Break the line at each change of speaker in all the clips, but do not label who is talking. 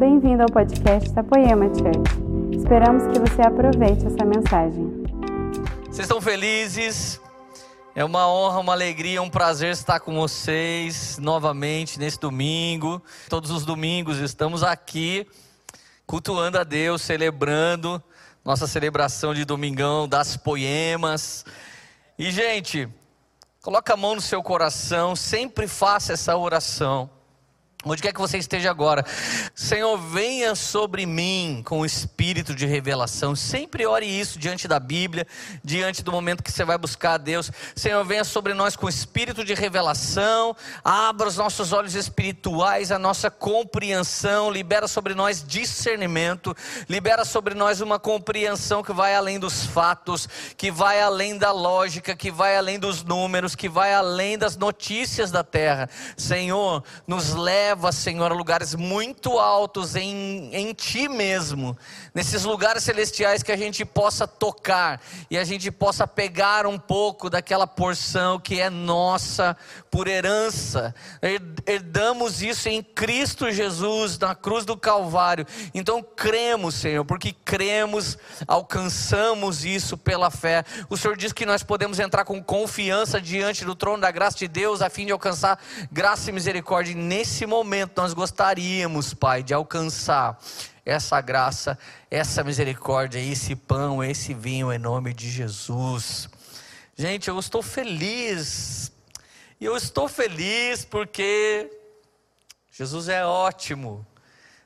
bem-vindo ao podcast da Poema Church. Esperamos que você aproveite essa mensagem.
Vocês estão felizes? É uma honra, uma alegria, um prazer estar com vocês novamente nesse domingo. Todos os domingos estamos aqui cultuando a Deus, celebrando nossa celebração de domingão das poemas. E gente, coloca a mão no seu coração, sempre faça essa oração. Onde quer que você esteja agora, Senhor, venha sobre mim com o espírito de revelação. Sempre ore isso diante da Bíblia, diante do momento que você vai buscar a Deus. Senhor, venha sobre nós com o espírito de revelação. Abra os nossos olhos espirituais, a nossa compreensão. Libera sobre nós discernimento. Libera sobre nós uma compreensão que vai além dos fatos, que vai além da lógica, que vai além dos números, que vai além das notícias da terra. Senhor, nos leva leva, Senhor, a lugares muito altos em, em Ti mesmo, nesses lugares celestiais que a gente possa tocar e a gente possa pegar um pouco daquela porção que é nossa por herança. Herdamos isso em Cristo Jesus, na cruz do Calvário. Então cremos, Senhor, porque cremos, alcançamos isso pela fé. O Senhor diz que nós podemos entrar com confiança diante do trono da graça de Deus, a fim de alcançar graça e misericórdia. Nesse momento nós gostaríamos, Pai, de alcançar essa graça, essa misericórdia, esse pão, esse vinho em nome de Jesus. Gente, eu estou feliz e eu estou feliz porque Jesus é ótimo.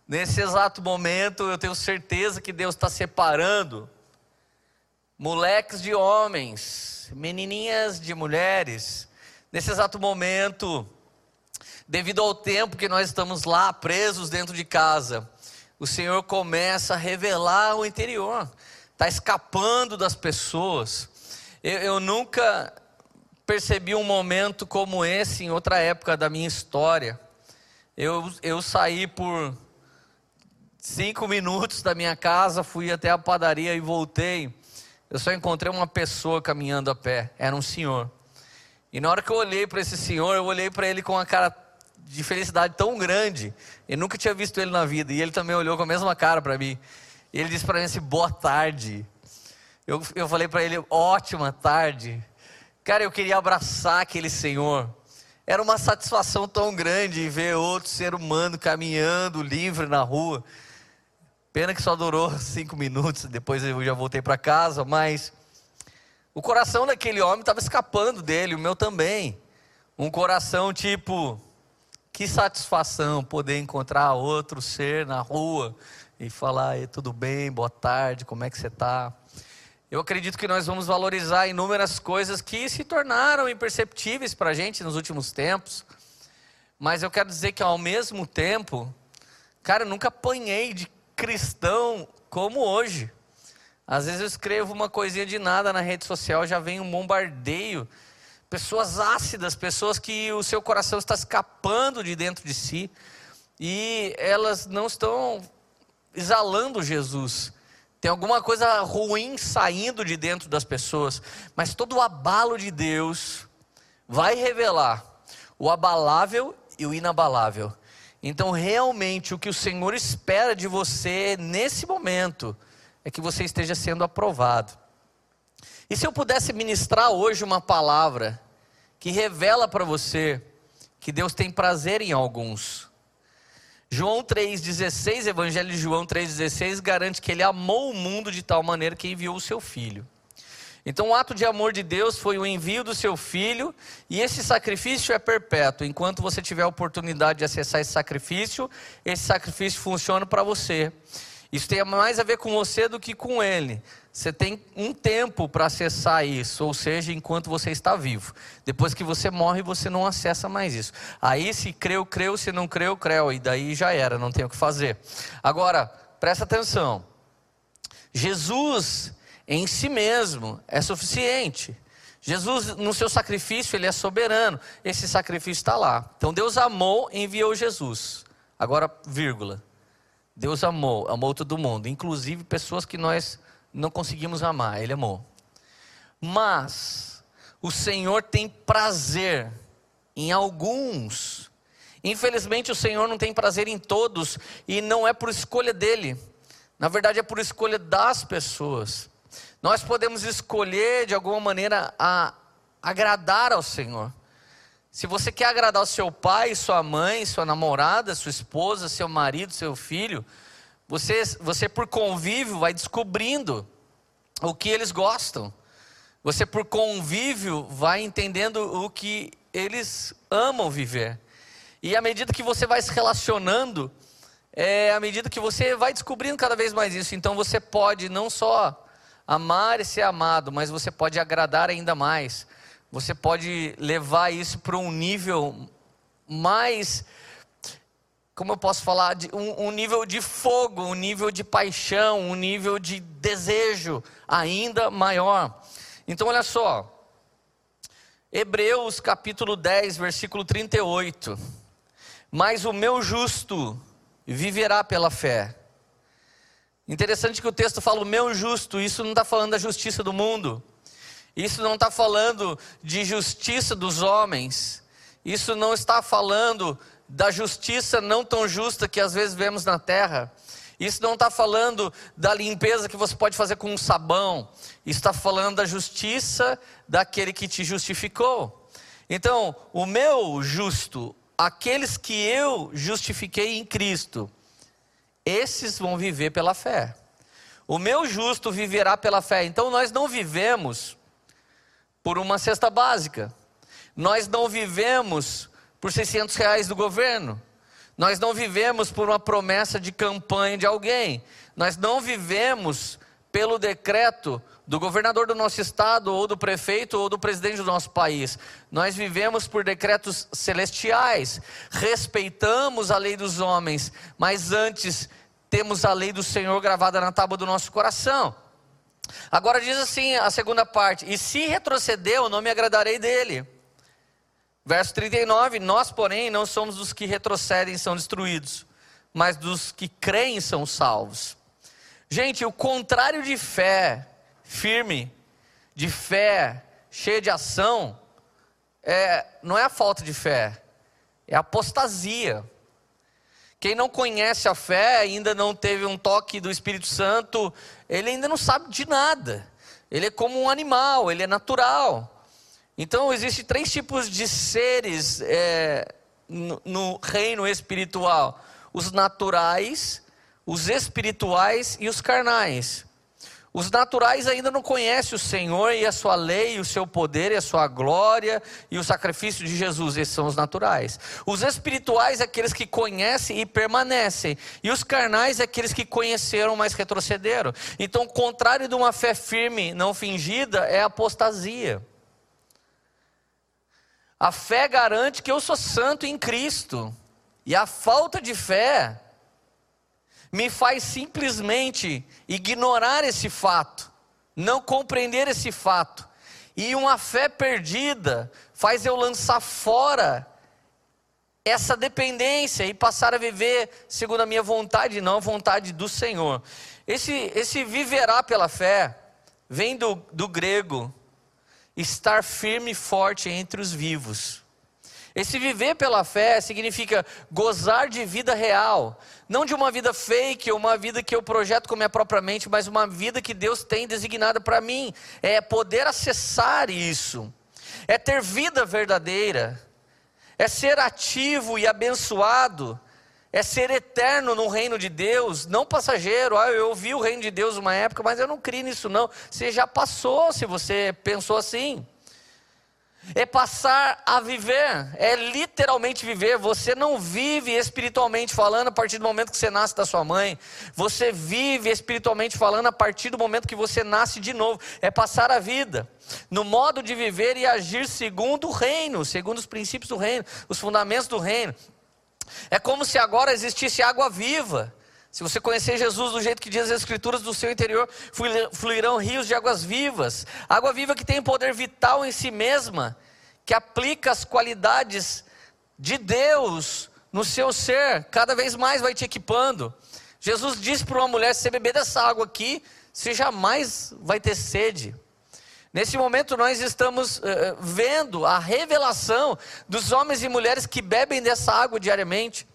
Nesse exato momento, eu tenho certeza que Deus está separando moleques de homens, menininhas de mulheres. Nesse exato momento, devido ao tempo que nós estamos lá presos dentro de casa, o Senhor começa a revelar o interior, está escapando das pessoas. Eu, eu nunca percebi um momento como esse em outra época da minha história. Eu, eu saí por cinco minutos da minha casa, fui até a padaria e voltei. Eu só encontrei uma pessoa caminhando a pé, era um senhor. E na hora que eu olhei para esse senhor, eu olhei para ele com uma cara de felicidade tão grande. Eu nunca tinha visto ele na vida. E ele também olhou com a mesma cara para mim. E ele disse para mim assim: boa tarde. Eu, eu falei para ele: ótima tarde. Cara, eu queria abraçar aquele Senhor. Era uma satisfação tão grande ver outro ser humano caminhando livre na rua. Pena que só durou cinco minutos, depois eu já voltei para casa, mas o coração daquele homem estava escapando dele, o meu também. Um coração tipo, que satisfação poder encontrar outro ser na rua e falar, tudo bem, boa tarde, como é que você está? Eu acredito que nós vamos valorizar inúmeras coisas que se tornaram imperceptíveis para a gente nos últimos tempos. Mas eu quero dizer que ao mesmo tempo, cara, eu nunca apanhei de cristão como hoje. Às vezes eu escrevo uma coisinha de nada na rede social, já vem um bombardeio. Pessoas ácidas, pessoas que o seu coração está escapando de dentro de si. E elas não estão exalando Jesus. Tem alguma coisa ruim saindo de dentro das pessoas, mas todo o abalo de Deus vai revelar o abalável e o inabalável. Então, realmente, o que o Senhor espera de você nesse momento é que você esteja sendo aprovado. E se eu pudesse ministrar hoje uma palavra que revela para você que Deus tem prazer em alguns, João 3,16, Evangelho de João 3,16 garante que ele amou o mundo de tal maneira que enviou o seu filho. Então, o ato de amor de Deus foi o envio do seu filho, e esse sacrifício é perpétuo. Enquanto você tiver a oportunidade de acessar esse sacrifício, esse sacrifício funciona para você. Isso tem mais a ver com você do que com ele. Você tem um tempo para acessar isso, ou seja, enquanto você está vivo. Depois que você morre, você não acessa mais isso. Aí, se creu, creu, se não creu, creu. E daí já era, não tem o que fazer. Agora, presta atenção. Jesus em si mesmo é suficiente. Jesus, no seu sacrifício, ele é soberano. Esse sacrifício está lá. Então, Deus amou e enviou Jesus. Agora, vírgula. Deus amou, amou todo mundo, inclusive pessoas que nós não conseguimos amar, Ele amou. Mas o Senhor tem prazer em alguns, Infelizmente, o Senhor não tem prazer em todos e não é por escolha dele. Na verdade, é por escolha das pessoas. Nós podemos escolher de alguma maneira a agradar ao Senhor. Se você quer agradar o seu pai, sua mãe, sua namorada, sua esposa, seu marido, seu filho, você, você por convívio vai descobrindo o que eles gostam. Você por convívio vai entendendo o que eles amam viver. E à medida que você vai se relacionando, é à medida que você vai descobrindo cada vez mais isso. Então você pode não só amar e ser amado, mas você pode agradar ainda mais. Você pode levar isso para um nível mais como eu posso falar, de um, um, nível de fogo, um nível de paixão, um nível de desejo ainda maior. Então, olha só, Hebreus capítulo 10, versículo 38. Mas o meu justo viverá pela fé. Interessante que o texto fala o meu justo, isso não está falando da justiça do mundo, isso não está falando de justiça dos homens, isso não está falando da justiça não tão justa que às vezes vemos na terra. Isso não está falando da limpeza que você pode fazer com um sabão. Está falando da justiça daquele que te justificou. Então, o meu justo, aqueles que eu justifiquei em Cristo, esses vão viver pela fé. O meu justo viverá pela fé. Então, nós não vivemos por uma cesta básica. Nós não vivemos por 600 reais do governo. Nós não vivemos por uma promessa de campanha de alguém. Nós não vivemos pelo decreto do governador do nosso estado, ou do prefeito, ou do presidente do nosso país. Nós vivemos por decretos celestiais. Respeitamos a lei dos homens, mas antes temos a lei do Senhor gravada na tábua do nosso coração. Agora diz assim a segunda parte: E se retroceder, eu não me agradarei dele. Verso 39: Nós, porém, não somos dos que retrocedem e são destruídos, mas dos que creem são salvos. Gente, o contrário de fé firme, de fé cheia de ação, é, não é a falta de fé, é apostasia. Quem não conhece a fé, ainda não teve um toque do Espírito Santo, ele ainda não sabe de nada. Ele é como um animal, ele é natural. Então, existem três tipos de seres é, no, no reino espiritual: os naturais, os espirituais e os carnais. Os naturais ainda não conhecem o Senhor e a sua lei, o seu poder e a sua glória e o sacrifício de Jesus. Esses são os naturais. Os espirituais é aqueles que conhecem e permanecem. E os carnais é aqueles que conheceram, mas retrocederam. Então, o contrário de uma fé firme, não fingida, é apostasia. A fé garante que eu sou santo em Cristo. E a falta de fé me faz simplesmente ignorar esse fato, não compreender esse fato. E uma fé perdida faz eu lançar fora essa dependência e passar a viver segundo a minha vontade, não a vontade do Senhor. Esse, esse viverá pela fé vem do, do grego estar firme e forte entre os vivos. Esse viver pela fé significa gozar de vida real, não de uma vida fake ou uma vida que eu projeto com minha própria mente, mas uma vida que Deus tem designada para mim. É poder acessar isso, é ter vida verdadeira, é ser ativo e abençoado, é ser eterno no reino de Deus, não passageiro. Ah, eu ouvi o reino de Deus uma época, mas eu não criei nisso não. Você já passou, se você pensou assim. É passar a viver, é literalmente viver. Você não vive espiritualmente falando a partir do momento que você nasce da sua mãe. Você vive espiritualmente falando a partir do momento que você nasce de novo. É passar a vida no modo de viver e agir segundo o reino, segundo os princípios do reino, os fundamentos do reino. É como se agora existisse água viva. Se você conhecer Jesus do jeito que diz as Escrituras, do seu interior fluirão rios de águas vivas. Água viva que tem poder vital em si mesma, que aplica as qualidades de Deus no seu ser, cada vez mais vai te equipando. Jesus disse para uma mulher: se você beber dessa água aqui, você jamais vai ter sede. Nesse momento, nós estamos uh, vendo a revelação dos homens e mulheres que bebem dessa água diariamente.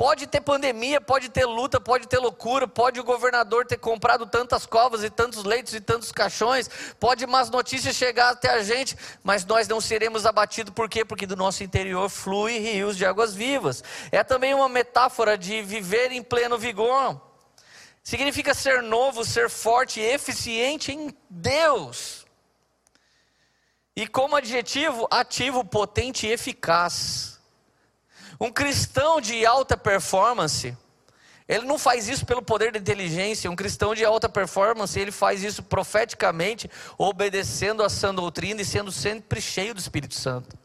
Pode ter pandemia, pode ter luta, pode ter loucura, pode o governador ter comprado tantas covas e tantos leitos e tantos caixões, pode más notícias chegar até a gente, mas nós não seremos abatidos, por quê? Porque do nosso interior flui rios de águas vivas. É também uma metáfora de viver em pleno vigor. Significa ser novo, ser forte e eficiente em Deus. E como adjetivo, ativo, potente e eficaz. Um cristão de alta performance, ele não faz isso pelo poder da inteligência. Um cristão de alta performance, ele faz isso profeticamente, obedecendo a sã doutrina e sendo sempre cheio do Espírito Santo.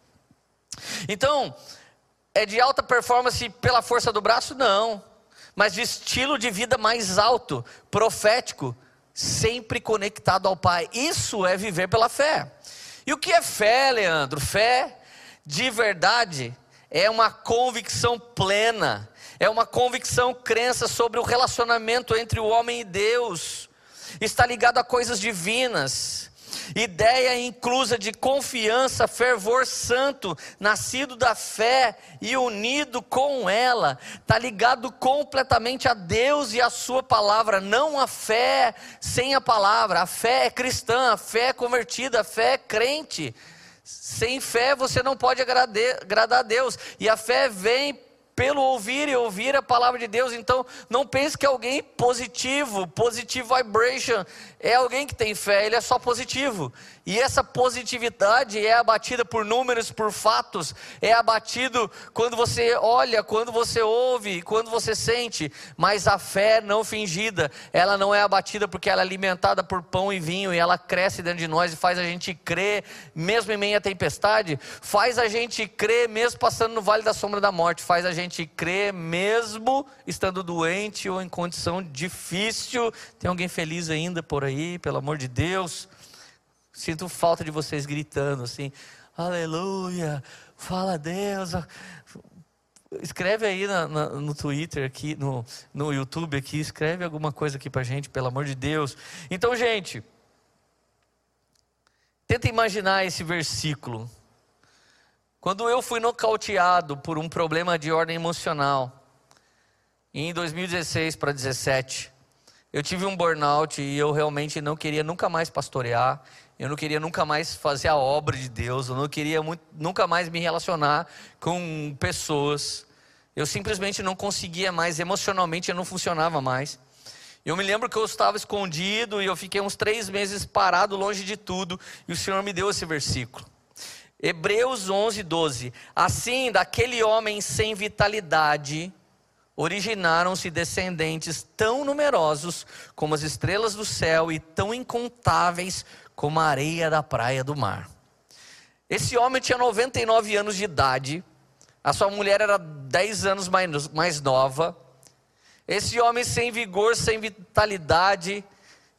Então, é de alta performance pela força do braço? Não. Mas de estilo de vida mais alto, profético, sempre conectado ao Pai. Isso é viver pela fé. E o que é fé, Leandro? Fé de verdade é uma convicção plena, é uma convicção, crença sobre o relacionamento entre o homem e Deus, está ligado a coisas divinas, ideia inclusa de confiança, fervor santo, nascido da fé e unido com ela, está ligado completamente a Deus e a Sua palavra, não a fé sem a palavra, a fé é cristã, a fé é convertida, a fé é crente. Sem fé você não pode agradar a Deus. E a fé vem pelo ouvir e ouvir a palavra de Deus. Então, não pense que alguém positivo, positive vibration, é alguém que tem fé, ele é só positivo. E essa positividade é abatida por números, por fatos, é abatido quando você olha, quando você ouve, quando você sente. Mas a fé não fingida, ela não é abatida porque ela é alimentada por pão e vinho e ela cresce dentro de nós e faz a gente crer, mesmo em meio à tempestade, faz a gente crer mesmo passando no vale da sombra da morte, faz a gente crer mesmo estando doente ou em condição difícil. Tem alguém feliz ainda por aí? pelo amor de Deus. Sinto falta de vocês gritando assim, aleluia, fala Deus. Escreve aí na, na, no Twitter aqui, no, no YouTube aqui, escreve alguma coisa aqui pra gente, pelo amor de Deus. Então, gente, tenta imaginar esse versículo. Quando eu fui nocauteado por um problema de ordem emocional, em 2016 para 2017, eu tive um burnout e eu realmente não queria nunca mais pastorear, eu não queria nunca mais fazer a obra de Deus, eu não queria muito, nunca mais me relacionar com pessoas. Eu simplesmente não conseguia mais, emocionalmente eu não funcionava mais. Eu me lembro que eu estava escondido e eu fiquei uns três meses parado longe de tudo, e o Senhor me deu esse versículo. Hebreus 11, 12. Assim, daquele homem sem vitalidade, originaram-se descendentes tão numerosos como as estrelas do céu e tão incontáveis como a areia da praia do mar. Esse homem tinha 99 anos de idade, a sua mulher era 10 anos mais, mais nova. Esse homem sem vigor, sem vitalidade,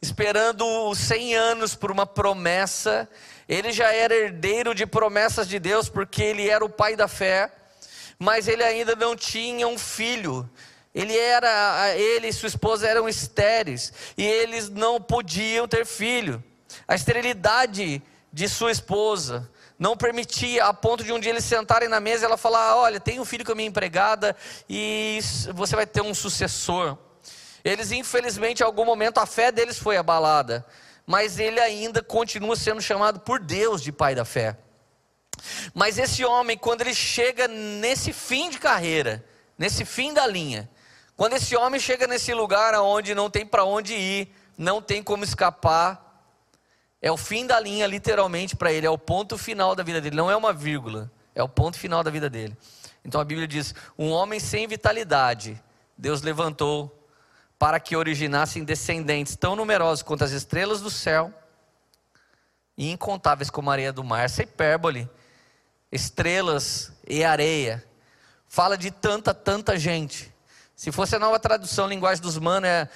esperando os 100 anos por uma promessa, ele já era herdeiro de promessas de Deus, porque ele era o pai da fé mas ele ainda não tinha um filho. Ele era, ele e sua esposa eram estéreis e eles não podiam ter filho. A esterilidade de sua esposa não permitia, a ponto de um dia eles sentarem na mesa e ela falar: Olha, tem um filho com a minha empregada e você vai ter um sucessor. Eles, infelizmente, em algum momento a fé deles foi abalada, mas ele ainda continua sendo chamado por Deus de pai da fé. Mas esse homem, quando ele chega nesse fim de carreira, nesse fim da linha, quando esse homem chega nesse lugar onde não tem para onde ir, não tem como escapar, é o fim da linha, literalmente, para ele, é o ponto final da vida dele, não é uma vírgula, é o ponto final da vida dele. Então a Bíblia diz: um homem sem vitalidade, Deus levantou para que originassem descendentes tão numerosos quanto as estrelas do céu e incontáveis como a areia do mar. Essa hipérbole estrelas e areia. Fala de tanta, tanta gente. Se fosse a nova tradução, linguagem dos manos, é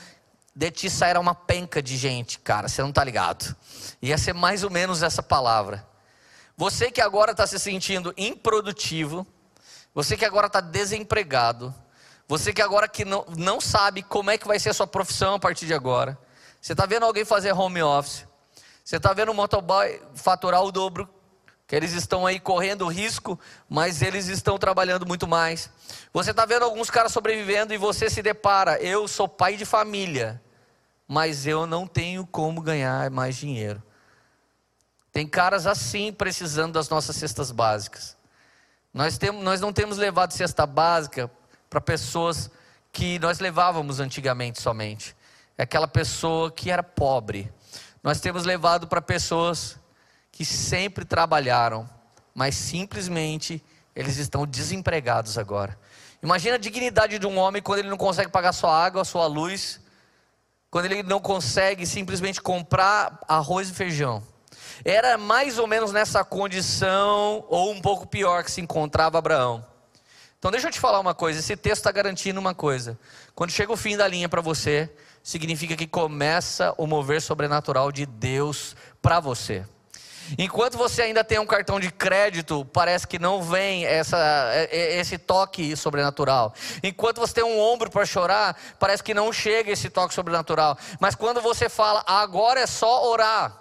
de ti sairá uma penca de gente, cara, você não está ligado. Ia ser mais ou menos essa palavra. Você que agora está se sentindo improdutivo, você que agora está desempregado, você que agora que não, não sabe como é que vai ser a sua profissão a partir de agora, você está vendo alguém fazer home office, Você está vendo o motoboy faturar o dobro, que eles estão aí correndo risco, mas eles estão trabalhando muito mais. Você está vendo alguns caras sobrevivendo e você se depara, eu sou pai de família, mas eu não tenho como ganhar mais dinheiro. Tem caras assim precisando das nossas cestas básicas. Nós, temos, nós não temos levado cesta básica para pessoas que nós levávamos antigamente somente. É aquela pessoa que era pobre. Nós temos levado para pessoas que sempre trabalharam, mas simplesmente eles estão desempregados agora. Imagina a dignidade de um homem quando ele não consegue pagar sua água, sua luz, quando ele não consegue simplesmente comprar arroz e feijão. Era mais ou menos nessa condição, ou um pouco pior, que se encontrava Abraão. Então deixa eu te falar uma coisa, esse texto está garantindo uma coisa. Quando chega o fim da linha para você, significa que começa o mover sobrenatural de Deus para você. Enquanto você ainda tem um cartão de crédito, parece que não vem essa, é, é, esse toque sobrenatural. Enquanto você tem um ombro para chorar, parece que não chega esse toque sobrenatural. Mas quando você fala, agora é só orar.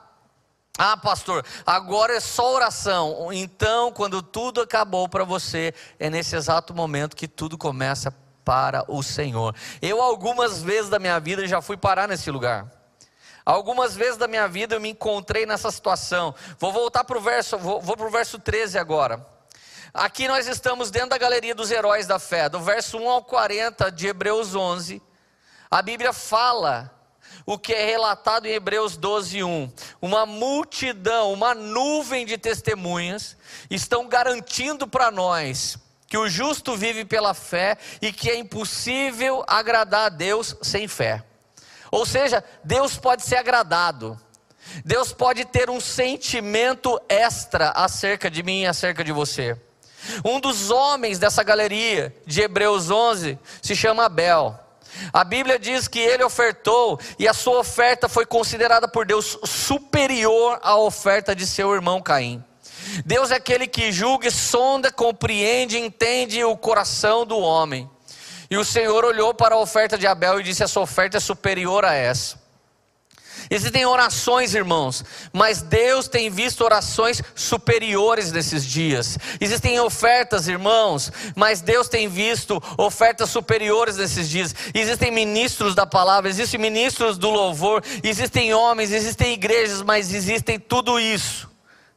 Ah, pastor, agora é só oração. Então, quando tudo acabou para você, é nesse exato momento que tudo começa para o Senhor. Eu, algumas vezes da minha vida, já fui parar nesse lugar. Algumas vezes da minha vida eu me encontrei nessa situação. Vou voltar para o verso, vou, vou para o verso 13 agora. Aqui nós estamos dentro da galeria dos heróis da fé, do verso 1 ao 40 de Hebreus 11. A Bíblia fala o que é relatado em Hebreus 12, 1. Uma multidão, uma nuvem de testemunhas estão garantindo para nós que o justo vive pela fé e que é impossível agradar a Deus sem fé. Ou seja, Deus pode ser agradado. Deus pode ter um sentimento extra acerca de mim e acerca de você. Um dos homens dessa galeria de Hebreus 11 se chama Abel. A Bíblia diz que ele ofertou e a sua oferta foi considerada por Deus superior à oferta de seu irmão Caim. Deus é aquele que julga, sonda, compreende, entende o coração do homem. E o Senhor olhou para a oferta de Abel e disse: Essa oferta é superior a essa. Existem orações, irmãos, mas Deus tem visto orações superiores nesses dias. Existem ofertas, irmãos, mas Deus tem visto ofertas superiores nesses dias. Existem ministros da palavra, existem ministros do louvor, existem homens, existem igrejas, mas existem tudo isso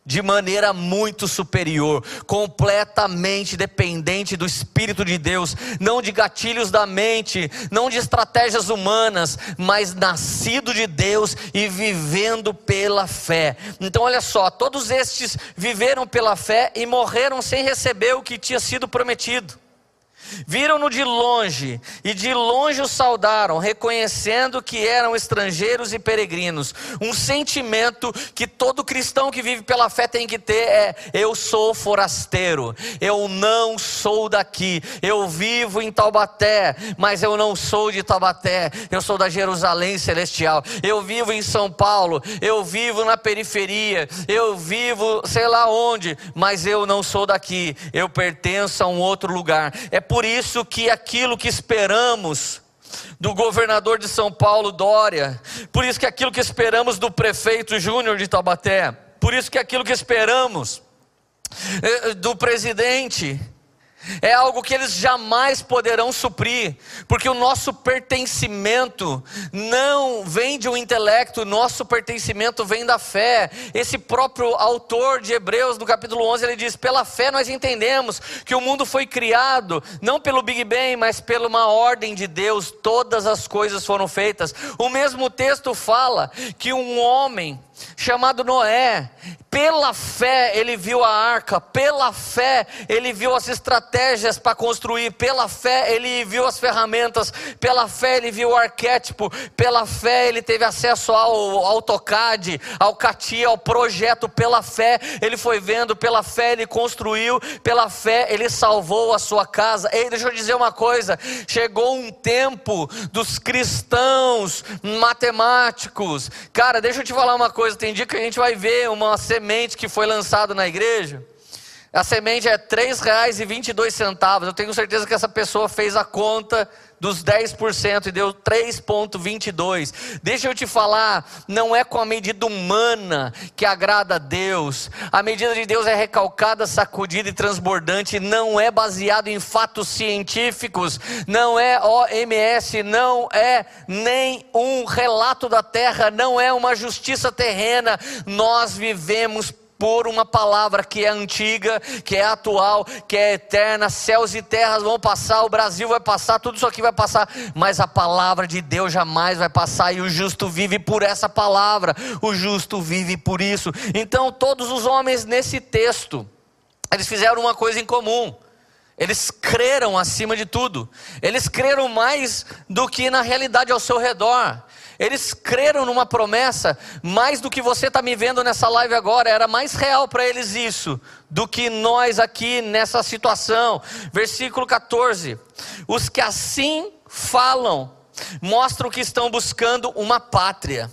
de maneira muito superior, completamente dependente do Espírito de Deus, não de gatilhos da mente, não de estratégias humanas, mas nascido de Deus e vivendo pela fé. Então, olha só, todos estes viveram pela fé e morreram sem receber o que tinha sido prometido. Viram-no de longe e de longe o saudaram, reconhecendo que eram estrangeiros e peregrinos. Um sentimento que todo cristão que vive pela fé tem que ter é: eu sou forasteiro, eu não sou daqui. Eu vivo em Taubaté, mas eu não sou de Taubaté. Eu sou da Jerusalém celestial. Eu vivo em São Paulo, eu vivo na periferia, eu vivo sei lá onde, mas eu não sou daqui. Eu pertenço a um outro lugar. É por por isso que aquilo que esperamos do governador de São Paulo, Dória, por isso que aquilo que esperamos do prefeito Júnior de Taubaté, por isso que aquilo que esperamos eh, do presidente, é algo que eles jamais poderão suprir, porque o nosso pertencimento não vem de um intelecto, nosso pertencimento vem da fé. Esse próprio autor de Hebreus, no capítulo 11, ele diz: Pela fé nós entendemos que o mundo foi criado, não pelo Big Bang, mas pela uma ordem de Deus, todas as coisas foram feitas. O mesmo texto fala que um homem chamado Noé, pela fé ele viu a arca, pela fé ele viu as estratégias para construir, pela fé ele viu as ferramentas, pela fé ele viu o arquétipo, pela fé ele teve acesso ao AutoCAD, ao CATIA, ao projeto, pela fé ele foi vendo, pela fé ele construiu, pela fé ele salvou a sua casa. Ei, deixa eu dizer uma coisa: chegou um tempo dos cristãos matemáticos, cara, deixa eu te falar uma coisa, tem dia que a gente vai ver uma semente que foi lançada na igreja. A semente é R$ 3,22. Eu tenho certeza que essa pessoa fez a conta dos 10% e deu 3,22. Deixa eu te falar, não é com a medida humana que agrada a Deus. A medida de Deus é recalcada, sacudida e transbordante, não é baseado em fatos científicos, não é OMS, não é nem um relato da terra, não é uma justiça terrena. Nós vivemos por uma palavra que é antiga, que é atual, que é eterna. Céus e terras vão passar, o Brasil vai passar, tudo isso aqui vai passar, mas a palavra de Deus jamais vai passar e o justo vive por essa palavra. O justo vive por isso. Então, todos os homens nesse texto, eles fizeram uma coisa em comum. Eles creram acima de tudo. Eles creram mais do que na realidade ao seu redor. Eles creram numa promessa mais do que você está me vendo nessa live agora. Era mais real para eles isso do que nós aqui nessa situação. Versículo 14: Os que assim falam mostram que estão buscando uma pátria.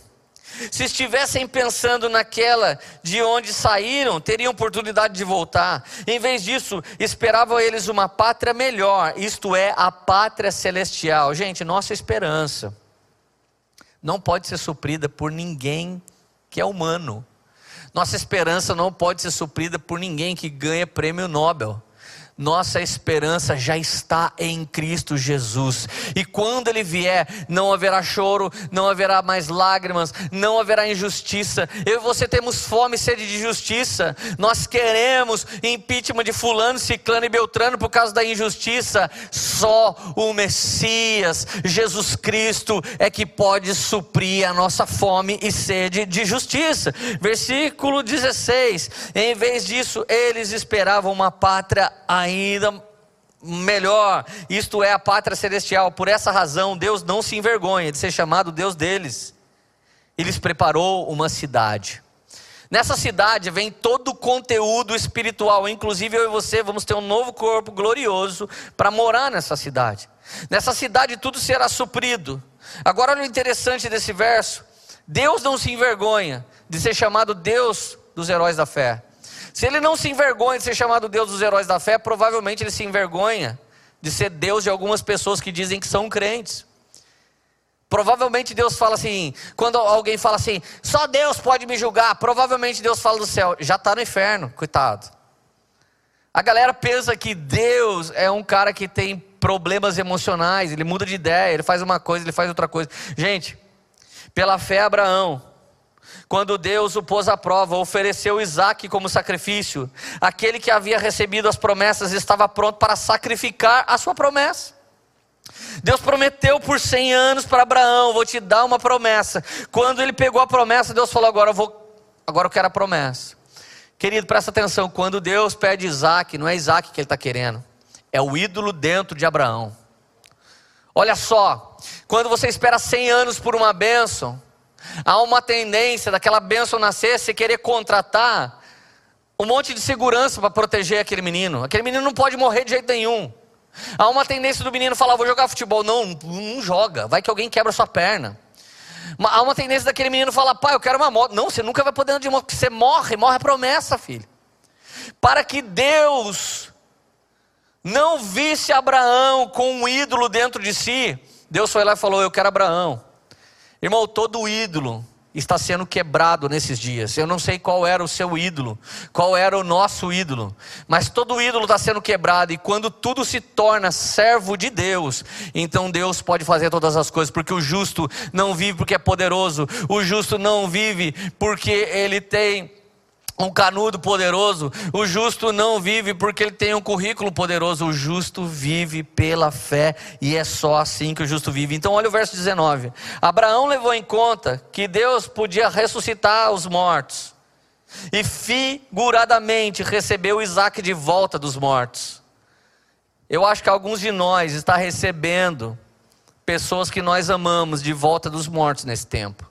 Se estivessem pensando naquela de onde saíram, teriam oportunidade de voltar. Em vez disso, esperavam eles uma pátria melhor, isto é, a pátria celestial. Gente, nossa esperança não pode ser suprida por ninguém que é humano. Nossa esperança não pode ser suprida por ninguém que ganha prêmio Nobel nossa esperança já está em Cristo Jesus. E quando Ele vier, não haverá choro, não haverá mais lágrimas, não haverá injustiça. Eu e você temos fome e sede de justiça. Nós queremos impeachment de Fulano, Ciclano e Beltrano por causa da injustiça. Só o Messias, Jesus Cristo, é que pode suprir a nossa fome e sede de justiça. Versículo 16: Em vez disso, eles esperavam uma pátria ainda ainda melhor, isto é a pátria celestial. Por essa razão, Deus não se envergonha de ser chamado Deus deles. Ele preparou uma cidade. Nessa cidade vem todo o conteúdo espiritual, inclusive eu e você vamos ter um novo corpo glorioso para morar nessa cidade. Nessa cidade tudo será suprido. Agora olha o interessante desse verso: Deus não se envergonha de ser chamado Deus dos heróis da fé. Se ele não se envergonha de ser chamado Deus dos heróis da fé, provavelmente ele se envergonha de ser Deus de algumas pessoas que dizem que são crentes. Provavelmente Deus fala assim, quando alguém fala assim, só Deus pode me julgar, provavelmente Deus fala do céu, já está no inferno, coitado. A galera pensa que Deus é um cara que tem problemas emocionais, ele muda de ideia, ele faz uma coisa, ele faz outra coisa. Gente, pela fé Abraão, quando Deus o pôs à prova, ofereceu Isaac como sacrifício, aquele que havia recebido as promessas estava pronto para sacrificar a sua promessa. Deus prometeu por 100 anos para Abraão: Vou te dar uma promessa. Quando ele pegou a promessa, Deus falou: Agora eu, vou, agora eu quero a promessa. Querido, presta atenção: quando Deus pede Isaac, não é Isaac que ele está querendo, é o ídolo dentro de Abraão. Olha só, quando você espera 100 anos por uma bênção, Há uma tendência daquela bênção nascer, se querer contratar um monte de segurança para proteger aquele menino. Aquele menino não pode morrer de jeito nenhum. Há uma tendência do menino falar: vou jogar futebol. Não, não joga. Vai que alguém quebra sua perna. Há uma tendência daquele menino falar: pai, eu quero uma moto. Não, você nunca vai poder andar de moto, porque você morre, morre a promessa, filho. Para que Deus não visse Abraão com um ídolo dentro de si, Deus foi lá e falou: Eu quero Abraão. Irmão, todo ídolo está sendo quebrado nesses dias. Eu não sei qual era o seu ídolo, qual era o nosso ídolo, mas todo ídolo está sendo quebrado, e quando tudo se torna servo de Deus, então Deus pode fazer todas as coisas, porque o justo não vive porque é poderoso, o justo não vive porque ele tem um canudo poderoso. O justo não vive porque ele tem um currículo poderoso. O justo vive pela fé e é só assim que o justo vive. Então, olha o verso 19. Abraão levou em conta que Deus podia ressuscitar os mortos e figuradamente recebeu Isaac de volta dos mortos. Eu acho que alguns de nós está recebendo pessoas que nós amamos de volta dos mortos nesse tempo.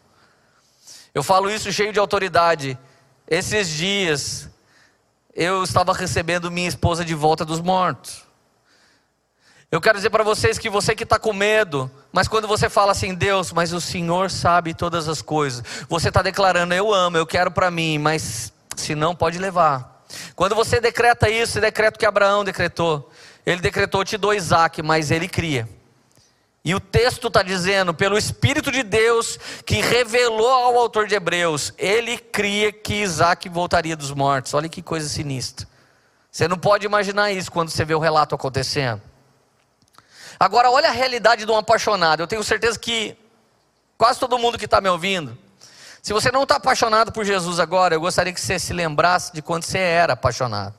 Eu falo isso cheio de autoridade esses dias, eu estava recebendo minha esposa de volta dos mortos. Eu quero dizer para vocês que você que está com medo, mas quando você fala assim, Deus, mas o Senhor sabe todas as coisas, você está declarando, eu amo, eu quero para mim, mas se não, pode levar. Quando você decreta isso, decreta o que Abraão decretou. Ele decretou: te dou Isaac, mas ele cria. E o texto está dizendo, pelo Espírito de Deus, que revelou ao autor de Hebreus, ele cria que Isaac voltaria dos mortos. Olha que coisa sinistra. Você não pode imaginar isso quando você vê o relato acontecendo. Agora, olha a realidade de um apaixonado. Eu tenho certeza que quase todo mundo que está me ouvindo, se você não está apaixonado por Jesus agora, eu gostaria que você se lembrasse de quando você era apaixonado.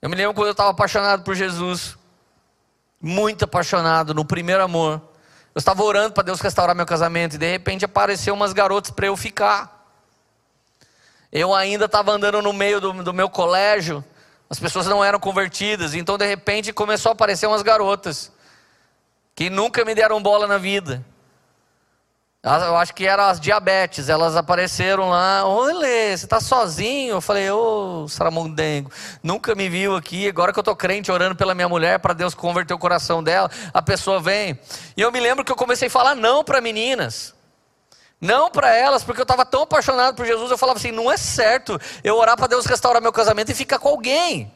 Eu me lembro quando eu estava apaixonado por Jesus muito apaixonado no primeiro amor. Eu estava orando para Deus restaurar meu casamento e de repente apareceu umas garotas para eu ficar. Eu ainda estava andando no meio do, do, meu colégio, as pessoas não eram convertidas, então de repente começou a aparecer umas garotas que nunca me deram bola na vida. Eu acho que eram as diabetes, elas apareceram lá. Oi, Lê, você está sozinho? Eu falei, ô, Saramundengo, nunca me viu aqui. Agora que eu estou crente, orando pela minha mulher, para Deus converter o coração dela, a pessoa vem. E eu me lembro que eu comecei a falar não para meninas. Não para elas, porque eu estava tão apaixonado por Jesus. Eu falava assim: não é certo eu orar para Deus restaurar meu casamento e ficar com alguém.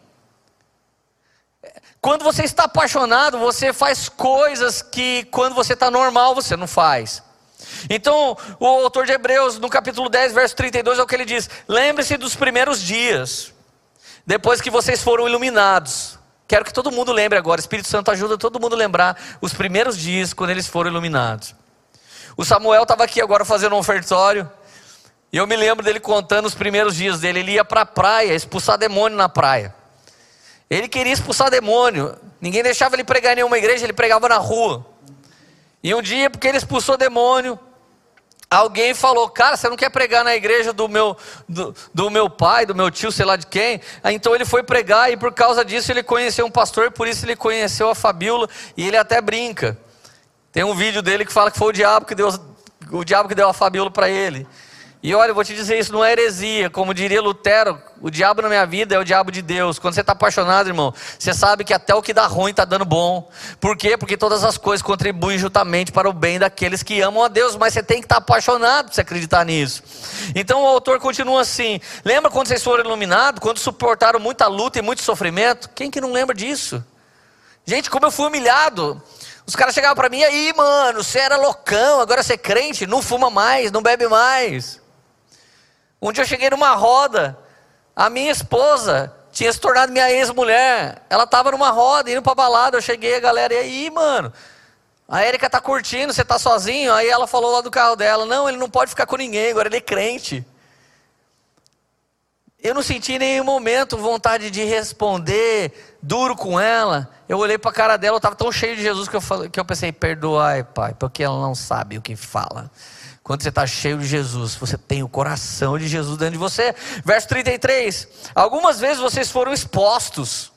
Quando você está apaixonado, você faz coisas que quando você está normal você não faz. Então, o autor de Hebreus, no capítulo 10, verso 32, é o que ele diz: Lembre-se dos primeiros dias, depois que vocês foram iluminados. Quero que todo mundo lembre agora, Espírito Santo ajuda todo mundo a lembrar os primeiros dias quando eles foram iluminados. O Samuel estava aqui agora fazendo um ofertório, e eu me lembro dele contando os primeiros dias dele. Ele ia para a praia, expulsar demônio na praia. Ele queria expulsar demônio, ninguém deixava ele pregar em nenhuma igreja, ele pregava na rua. E um dia, porque ele expulsou demônio, alguém falou: Cara, você não quer pregar na igreja do meu, do, do, meu pai, do meu tio, sei lá de quem? Então ele foi pregar e por causa disso ele conheceu um pastor, por isso ele conheceu a Fabíola e ele até brinca. Tem um vídeo dele que fala que foi o diabo que deu, o diabo que deu a Fabíola para ele. E olha, eu vou te dizer isso, não é heresia. Como diria Lutero, o diabo na minha vida é o diabo de Deus. Quando você está apaixonado, irmão, você sabe que até o que dá ruim está dando bom. Por quê? Porque todas as coisas contribuem justamente para o bem daqueles que amam a Deus. Mas você tem que estar tá apaixonado para você acreditar nisso. Então o autor continua assim: Lembra quando vocês foram iluminados? Quando suportaram muita luta e muito sofrimento? Quem que não lembra disso? Gente, como eu fui humilhado. Os caras chegavam para mim, aí, mano, você era loucão, agora você é crente, não fuma mais, não bebe mais. Um dia eu cheguei numa roda, a minha esposa tinha se tornado minha ex-mulher. Ela estava numa roda, indo para balada. Eu cheguei, a galera, e aí, mano? A Érica tá curtindo, você tá sozinho? Aí ela falou lá do carro dela: Não, ele não pode ficar com ninguém, agora ele é crente. Eu não senti em nenhum momento vontade de responder duro com ela. Eu olhei para a cara dela, eu estava tão cheio de Jesus que eu, falei, que eu pensei: Perdoai, pai, porque ela não sabe o que fala. Quando você está cheio de Jesus, você tem o coração de Jesus dentro de você. Verso 33. Algumas vezes vocês foram expostos.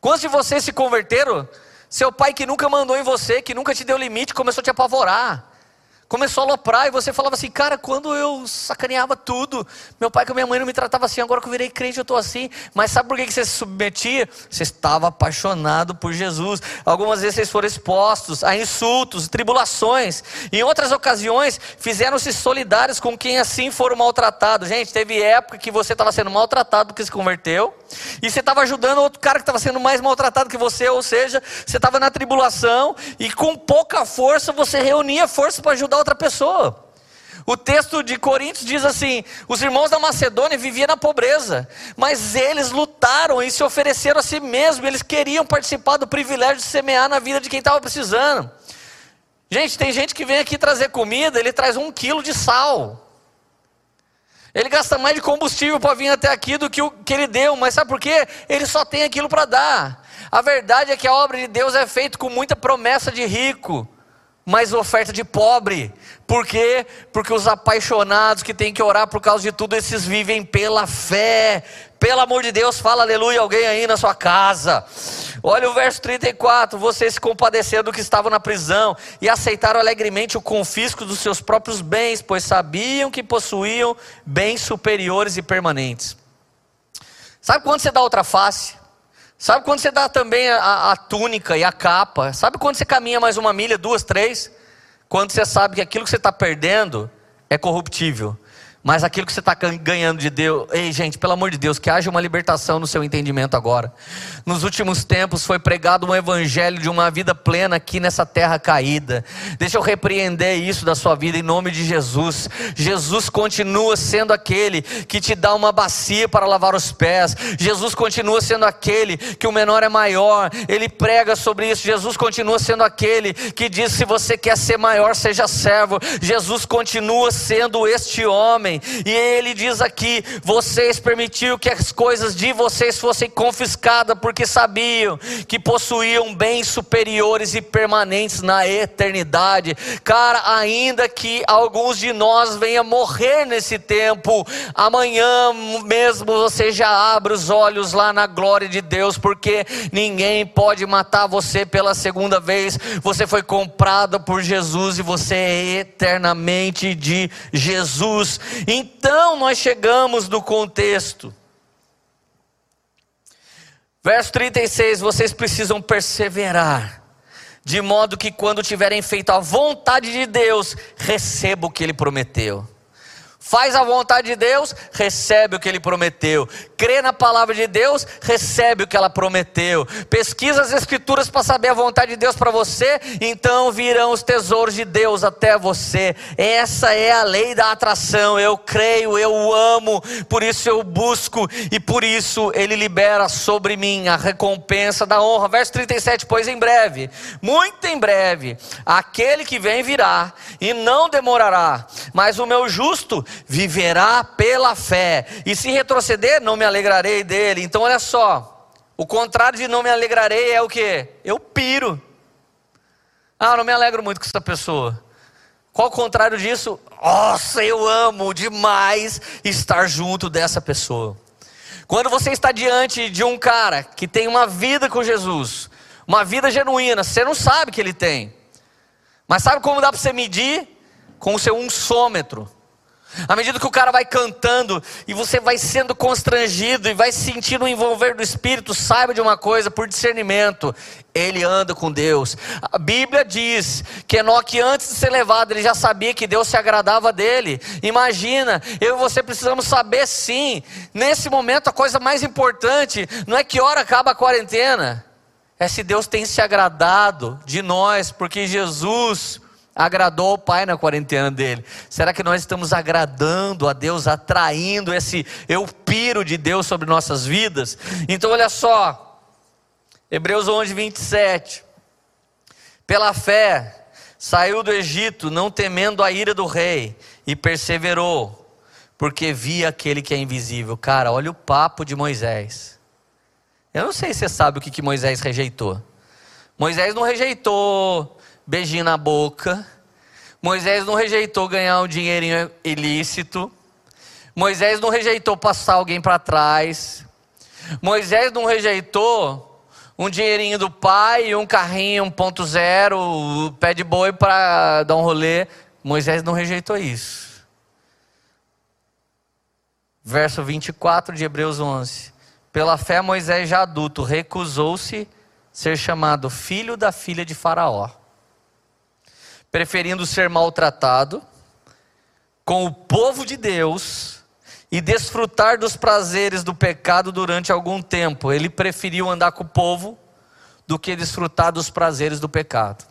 Quantos de vocês se converteram? Seu pai que nunca mandou em você, que nunca te deu limite, começou a te apavorar começou a aloprar e você falava assim, cara, quando eu sacaneava tudo, meu pai com minha mãe não me tratava assim, agora que eu virei crente eu estou assim. Mas sabe por que você se submetia? Você estava apaixonado por Jesus. Algumas vezes vocês foram expostos a insultos, tribulações. Em outras ocasiões, fizeram-se solidários com quem assim foram maltratados. Gente, teve época que você estava sendo maltratado porque se converteu. E você estava ajudando outro cara que estava sendo mais maltratado que você, ou seja, você estava na tribulação e com pouca força você reunia força para ajudar outra pessoa. O texto de Coríntios diz assim: os irmãos da Macedônia viviam na pobreza, mas eles lutaram e se ofereceram a si mesmos, eles queriam participar do privilégio de semear na vida de quem estava precisando. Gente, tem gente que vem aqui trazer comida, ele traz um quilo de sal. Ele gasta mais de combustível para vir até aqui do que o que ele deu, mas sabe por quê? Ele só tem aquilo para dar. A verdade é que a obra de Deus é feita com muita promessa de rico mas oferta de pobre. Por quê? Porque os apaixonados que têm que orar por causa de tudo, esses vivem pela fé. Pelo amor de Deus, fala aleluia alguém aí na sua casa. Olha o verso 34: vocês se compadeceram do que estavam na prisão e aceitaram alegremente o confisco dos seus próprios bens, pois sabiam que possuíam bens superiores e permanentes. Sabe quando você dá outra face? Sabe quando você dá também a, a, túnica e a capa? Sabe quando você caminha mais uma milha, duas, três? Quando você sabe que aquilo que você está perdendo é corruptível, Mas aquilo que você está ganhando de Deus, ei gente, pelo amor de Deus, que haja uma libertação no seu entendimento agora. Nos últimos tempos foi pregado um evangelho de uma vida plena aqui nessa terra caída. Deixa eu repreender isso da sua vida em nome de Jesus. Jesus continua sendo aquele que te dá uma bacia para lavar os pés. Jesus continua sendo aquele que o menor é maior. Ele prega sobre isso. Jesus continua sendo aquele que diz: se você quer ser maior, seja servo. Jesus continua sendo este homem e ele diz aqui: vocês permitiram que as coisas de vocês fossem confiscadas, porque sabiam que possuíam bens superiores e permanentes na eternidade. Cara, ainda que alguns de nós venham morrer nesse tempo, amanhã mesmo você já abre os olhos lá na glória de Deus, porque ninguém pode matar você pela segunda vez. Você foi comprado por Jesus e você é eternamente de Jesus. Então nós chegamos no contexto. Verso 36: vocês precisam perseverar, de modo que quando tiverem feito a vontade de Deus, receba o que Ele prometeu. Faz a vontade de Deus, recebe o que ele prometeu. Crê na palavra de Deus, recebe o que ela prometeu. Pesquisa as escrituras para saber a vontade de Deus para você, então virão os tesouros de Deus até você. Essa é a lei da atração. Eu creio, eu amo, por isso eu busco e por isso ele libera sobre mim a recompensa da honra. Verso 37, pois em breve, muito em breve, aquele que vem virá e não demorará, mas o meu justo viverá pela fé, e se retroceder, não me alegrarei dele. Então, olha só, o contrário de não me alegrarei é o que? Eu piro. Ah, não me alegro muito com essa pessoa. Qual o contrário disso? Nossa, eu amo demais estar junto dessa pessoa. Quando você está diante de um cara que tem uma vida com Jesus, uma vida genuína, você não sabe que ele tem. Mas sabe como dá para você medir? Com o seu unsômetro. À medida que o cara vai cantando e você vai sendo constrangido e vai sentindo o envolver do Espírito, saiba de uma coisa, por discernimento, ele anda com Deus. A Bíblia diz que Enoque, antes de ser levado, ele já sabia que Deus se agradava dele. Imagina, eu e você precisamos saber sim. Nesse momento, a coisa mais importante não é que hora acaba a quarentena, é se Deus tem se agradado de nós, porque Jesus agradou o Pai na quarentena dele? Será que nós estamos agradando a Deus, atraindo esse eu piro de Deus sobre nossas vidas? Então, olha só, Hebreus 11, 27. Pela fé, saiu do Egito, não temendo a ira do rei, e perseverou, porque via aquele que é invisível. Cara, olha o papo de Moisés. Eu não sei se você sabe o que, que Moisés rejeitou. Moisés não rejeitou beijinho na boca. Moisés não rejeitou ganhar um dinheirinho ilícito. Moisés não rejeitou passar alguém para trás. Moisés não rejeitou um dinheirinho do pai, um carrinho 1.0, pé de boi para dar um rolê. Moisés não rejeitou isso. Verso 24 de Hebreus 11. Pela fé, Moisés, já adulto, recusou-se ser chamado filho da filha de Faraó preferindo ser maltratado com o povo de Deus e desfrutar dos prazeres do pecado durante algum tempo. Ele preferiu andar com o povo do que desfrutar dos prazeres do pecado.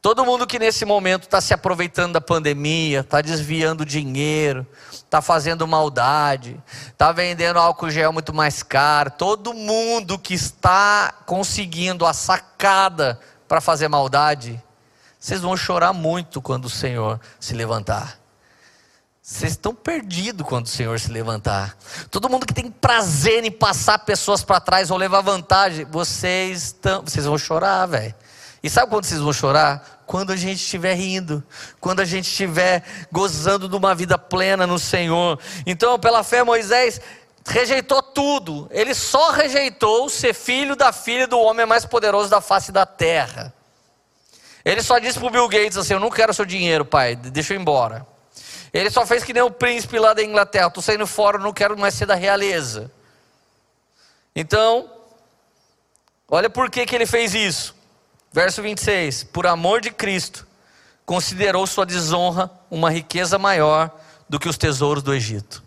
Todo mundo que nesse momento está se aproveitando da pandemia, está desviando dinheiro, está fazendo maldade, está vendendo álcool gel muito mais caro, todo mundo que está conseguindo a sacada para fazer maldade, vocês vão chorar muito quando o Senhor se levantar. Vocês estão perdidos quando o Senhor se levantar. Todo mundo que tem prazer em passar pessoas para trás ou levar vantagem, vocês vocês vão chorar, velho. E sabe quando vocês vão chorar? Quando a gente estiver rindo, quando a gente estiver gozando de uma vida plena no Senhor. Então, pela fé, Moisés rejeitou tudo. Ele só rejeitou ser filho da filha do homem mais poderoso da face da terra. Ele só disse para o Bill Gates assim: Eu não quero seu dinheiro, pai, deixa eu ir embora. Ele só fez que nem o príncipe lá da Inglaterra: Estou saindo fora, não quero mais ser da realeza. Então, olha por que, que ele fez isso. Verso 26: Por amor de Cristo, considerou sua desonra uma riqueza maior do que os tesouros do Egito.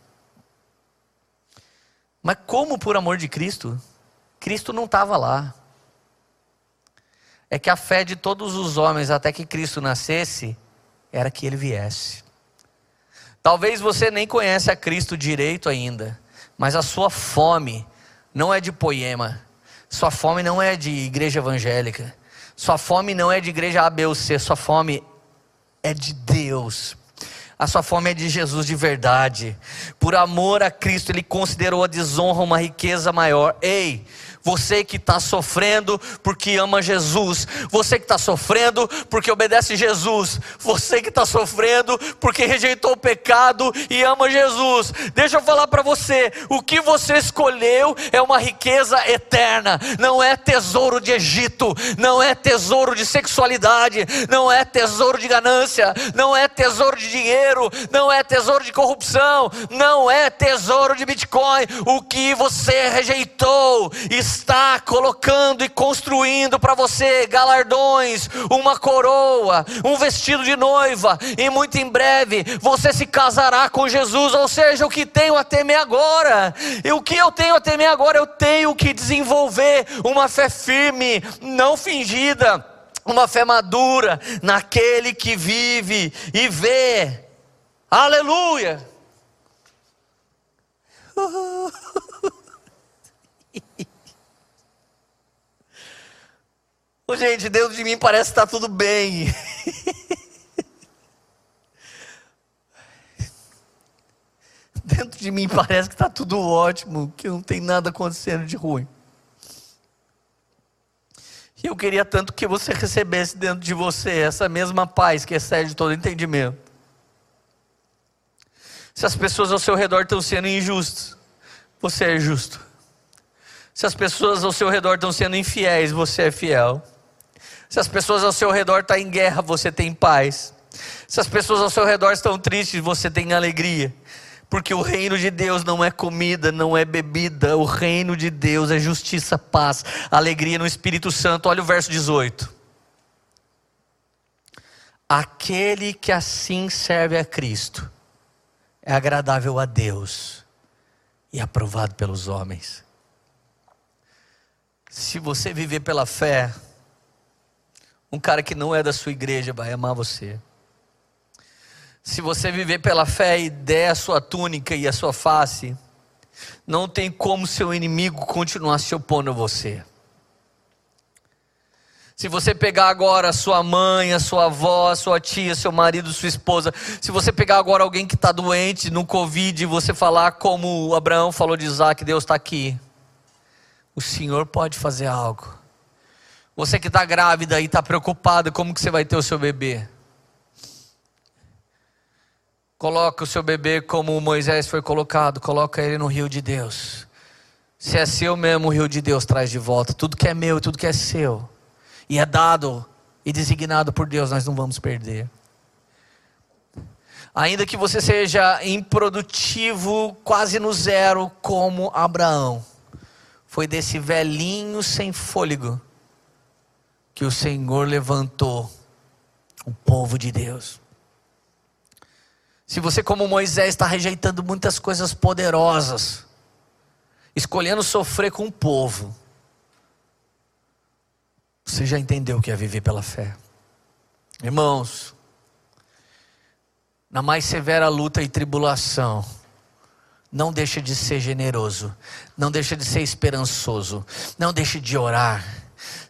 Mas como por amor de Cristo? Cristo não estava lá. É que a fé de todos os homens até que Cristo nascesse era que ele viesse. Talvez você nem conhece a Cristo direito ainda, mas a sua fome não é de poema, sua fome não é de igreja evangélica, sua fome não é de igreja A, B ou C, sua fome é de Deus. A sua fome é de Jesus de verdade. Por amor a Cristo, Ele considerou a desonra uma riqueza maior. Ei, você que está sofrendo porque ama Jesus, você que está sofrendo porque obedece Jesus, você que está sofrendo porque rejeitou o pecado e ama Jesus. Deixa eu falar para você: o que você escolheu é uma riqueza eterna, não é tesouro de Egito, não é tesouro de sexualidade, não é tesouro de ganância, não é tesouro de dinheiro, não é tesouro de corrupção, não é tesouro de Bitcoin. O que você rejeitou e está colocando e construindo para você galardões, uma coroa, um vestido de noiva, e muito em breve você se casará com Jesus. Ou seja, o que tenho a temer agora, e o que eu tenho a temer agora, eu tenho que desenvolver uma fé firme, não fingida uma fé madura naquele que vive e vê. Aleluia! Gente, dentro de mim parece que está tudo bem. dentro de mim parece que está tudo ótimo, que não tem nada acontecendo de ruim. E eu queria tanto que você recebesse dentro de você essa mesma paz que excede todo entendimento. Se as pessoas ao seu redor estão sendo injustas, você é justo. Se as pessoas ao seu redor estão sendo infiéis, você é fiel. Se as pessoas ao seu redor estão em guerra, você tem paz. Se as pessoas ao seu redor estão tristes, você tem alegria. Porque o reino de Deus não é comida, não é bebida. O reino de Deus é justiça, paz, alegria no Espírito Santo. Olha o verso 18. Aquele que assim serve a Cristo é agradável a Deus e aprovado pelos homens. Se você viver pela fé, um cara que não é da sua igreja vai amar você. Se você viver pela fé e der a sua túnica e a sua face, não tem como seu inimigo continuar se opondo a você. Se você pegar agora a sua mãe, a sua avó, a sua tia, seu marido, sua esposa, se você pegar agora alguém que está doente no Covid e você falar como Abraão falou de Isaac, Deus está aqui, o Senhor pode fazer algo. Você que está grávida e está preocupada, como que você vai ter o seu bebê? Coloca o seu bebê como Moisés foi colocado, coloca ele no rio de Deus. Se é seu mesmo, o rio de Deus traz de volta. Tudo que é meu, tudo que é seu. E é dado e designado por Deus, nós não vamos perder. Ainda que você seja improdutivo, quase no zero, como Abraão, foi desse velhinho sem fôlego que o Senhor levantou o povo de Deus. Se você, como Moisés, está rejeitando muitas coisas poderosas, escolhendo sofrer com o povo, você já entendeu o que é viver pela fé. Irmãos, na mais severa luta e tribulação, não deixe de ser generoso, não deixe de ser esperançoso, não deixe de orar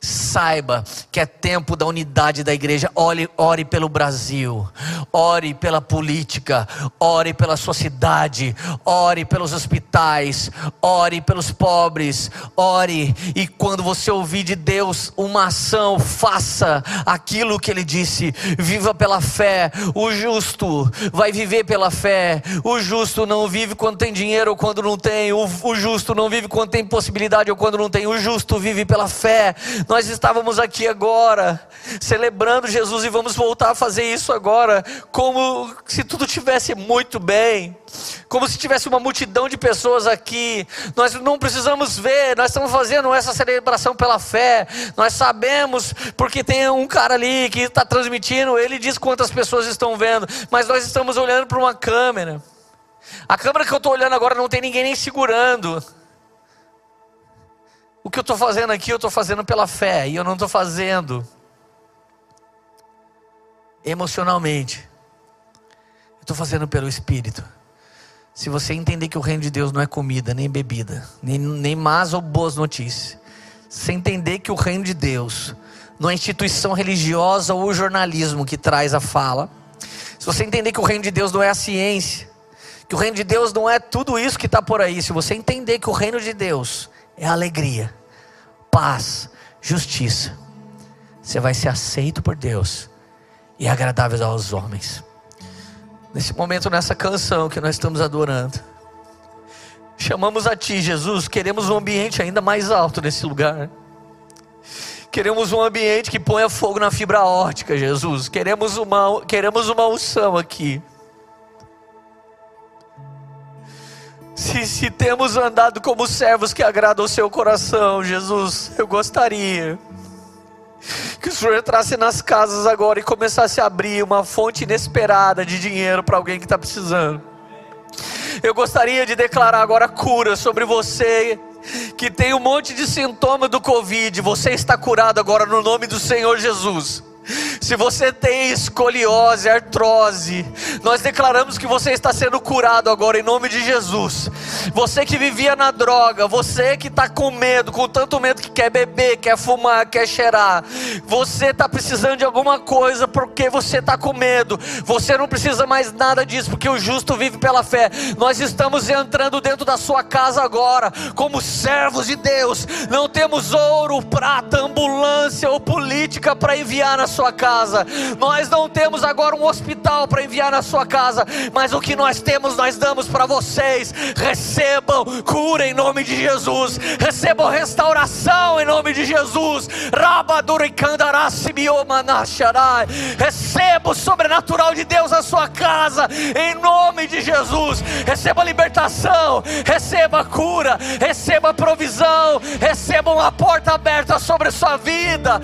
Saiba que é tempo da unidade da igreja. Ore, ore pelo Brasil, ore pela política, ore pela sociedade, ore pelos hospitais, ore pelos pobres, ore. E quando você ouvir de Deus uma ação, faça aquilo que Ele disse. Viva pela fé. O justo vai viver pela fé. O justo não vive quando tem dinheiro ou quando não tem. O, o justo não vive quando tem possibilidade ou quando não tem. O justo vive pela fé. Nós estávamos aqui agora, celebrando Jesus, e vamos voltar a fazer isso agora, como se tudo tivesse muito bem, como se tivesse uma multidão de pessoas aqui. Nós não precisamos ver, nós estamos fazendo essa celebração pela fé. Nós sabemos, porque tem um cara ali que está transmitindo, ele diz quantas pessoas estão vendo, mas nós estamos olhando para uma câmera. A câmera que eu estou olhando agora não tem ninguém nem segurando. O que eu estou fazendo aqui, eu estou fazendo pela fé, e eu não estou fazendo emocionalmente. Eu estou fazendo pelo Espírito. Se você entender que o reino de Deus não é comida, nem bebida, nem, nem más ou boas notícias. Se entender que o reino de Deus não é instituição religiosa ou jornalismo que traz a fala. Se você entender que o reino de Deus não é a ciência, que o reino de Deus não é tudo isso que está por aí. Se você entender que o reino de Deus é alegria, paz, justiça, você vai ser aceito por Deus e agradável aos homens. Nesse momento, nessa canção que nós estamos adorando, chamamos a Ti, Jesus. Queremos um ambiente ainda mais alto nesse lugar. Queremos um ambiente que ponha fogo na fibra ótica, Jesus. Queremos uma, queremos uma unção aqui. Se, se temos andado como servos que agradam o seu coração, Jesus, eu gostaria que o Senhor entrasse nas casas agora e começasse a abrir uma fonte inesperada de dinheiro para alguém que está precisando. Eu gostaria de declarar agora cura sobre você que tem um monte de sintoma do Covid. Você está curado agora no nome do Senhor Jesus. Se você tem escoliose, artrose, nós declaramos que você está sendo curado agora em nome de Jesus. Você que vivia na droga, você que está com medo, com tanto medo que quer beber, quer fumar, quer cheirar, você está precisando de alguma coisa porque você está com medo. Você não precisa mais nada disso, porque o justo vive pela fé. Nós estamos entrando dentro da sua casa agora, como servos de Deus. Não temos ouro, prata, ambulância ou política para enviar na sua casa. Nós não temos agora um hospital para enviar na sua casa, mas o que nós temos, nós damos para vocês. Recebam cura em nome de Jesus, recebam restauração em nome de Jesus. Receba o sobrenatural de Deus na sua casa, em nome de Jesus. Receba libertação, receba cura, receba provisão, receba uma porta aberta sobre a sua vida.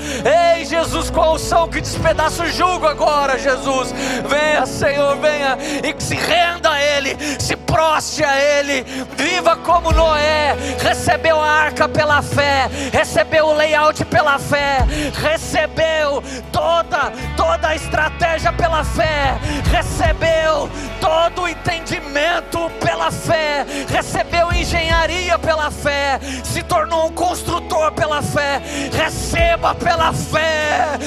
Ei, Jesus, com a que despedaça o jugo agora, Jesus. Venha, Senhor, venha e se renda a Ele, se proste a Ele, viva como Noé, recebeu a arca pela fé, recebeu o layout pela fé, recebeu toda, toda a estratégia pela fé, recebeu todo o entendimento pela fé, recebeu engenharia pela fé, se tornou um construtor pela fé, receba pela fé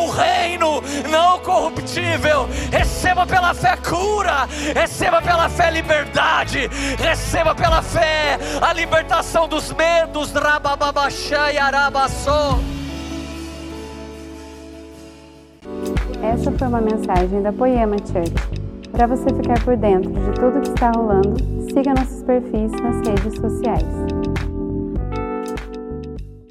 um reino não corruptível, receba pela fé cura, receba pela fé liberdade, receba pela fé a libertação dos medos, Rababaxá e Arabaçô.
Essa foi uma mensagem da Poema Church. Para você ficar por dentro de tudo que está rolando, siga nossos perfis nas redes sociais.